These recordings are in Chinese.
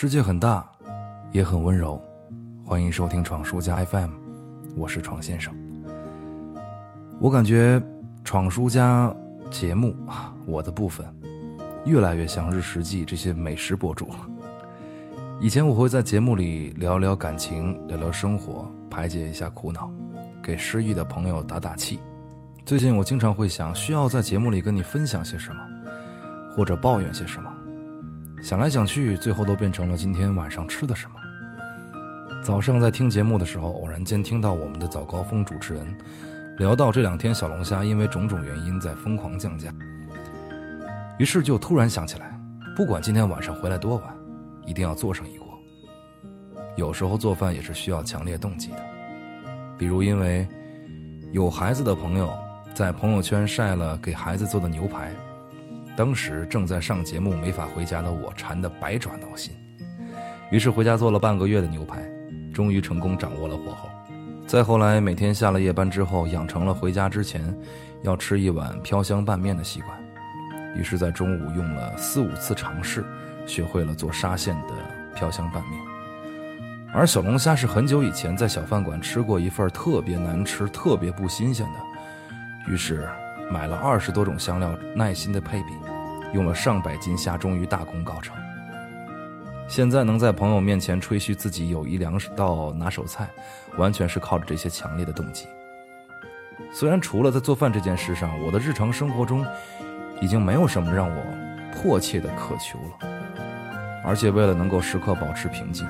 世界很大，也很温柔。欢迎收听闯书家 FM，我是闯先生。我感觉闯书家节目，我的部分越来越像日食记这些美食博主。以前我会在节目里聊聊感情，聊聊生活，排解一下苦恼，给失意的朋友打打气。最近我经常会想，需要在节目里跟你分享些什么，或者抱怨些什么。想来想去，最后都变成了今天晚上吃的什么。早上在听节目的时候，偶然间听到我们的早高峰主持人聊到这两天小龙虾因为种种原因在疯狂降价，于是就突然想起来，不管今天晚上回来多晚，一定要做上一锅。有时候做饭也是需要强烈动机的，比如因为有孩子的朋友在朋友圈晒了给孩子做的牛排。当时正在上节目没法回家的我馋得百爪挠心，于是回家做了半个月的牛排，终于成功掌握了火候。再后来，每天下了夜班之后，养成了回家之前要吃一碗飘香拌面的习惯。于是，在中午用了四五次尝试，学会了做沙县的飘香拌面。而小龙虾是很久以前在小饭馆吃过一份特别难吃、特别不新鲜的，于是。买了二十多种香料，耐心的配比，用了上百斤虾，终于大功告成。现在能在朋友面前吹嘘自己有一两道拿手菜，完全是靠着这些强烈的动机。虽然除了在做饭这件事上，我的日常生活中已经没有什么让我迫切的渴求了，而且为了能够时刻保持平静，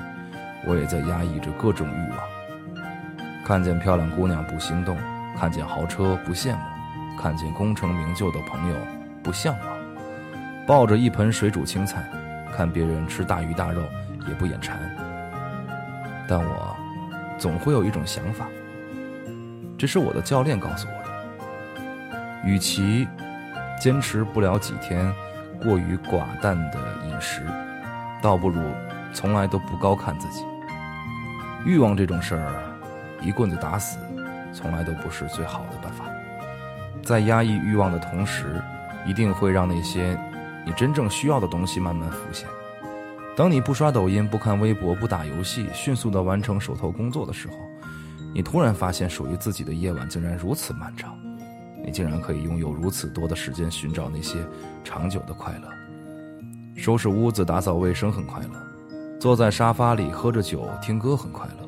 我也在压抑着各种欲望。看见漂亮姑娘不心动，看见豪车不羡慕。看见功成名就的朋友不向往，抱着一盆水煮青菜，看别人吃大鱼大肉也不眼馋。但我总会有一种想法，这是我的教练告诉我的：与其坚持不了几天过于寡淡的饮食，倒不如从来都不高看自己。欲望这种事儿，一棍子打死，从来都不是最好的办法。在压抑欲望的同时，一定会让那些你真正需要的东西慢慢浮现。当你不刷抖音、不看微博、不打游戏，迅速地完成手头工作的时候，你突然发现，属于自己的夜晚竟然如此漫长。你竟然可以拥有如此多的时间寻找那些长久的快乐。收拾屋子、打扫卫生很快乐，坐在沙发里喝着酒听歌很快乐，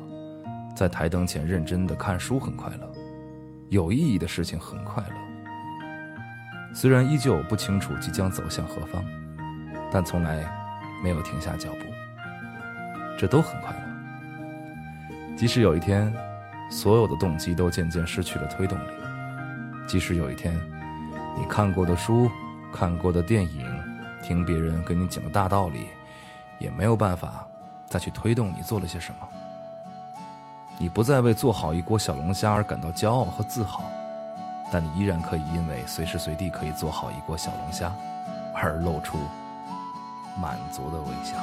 在台灯前认真地看书很快乐，有意义的事情很快乐。虽然依旧不清楚即将走向何方，但从来没有停下脚步，这都很快乐。即使有一天，所有的动机都渐渐失去了推动力；即使有一天，你看过的书、看过的电影、听别人给你讲的大道理，也没有办法再去推动你做了些什么，你不再为做好一锅小龙虾而感到骄傲和自豪。但你依然可以因为随时随地可以做好一锅小龙虾，而露出满足的微笑。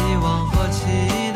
希望和期待。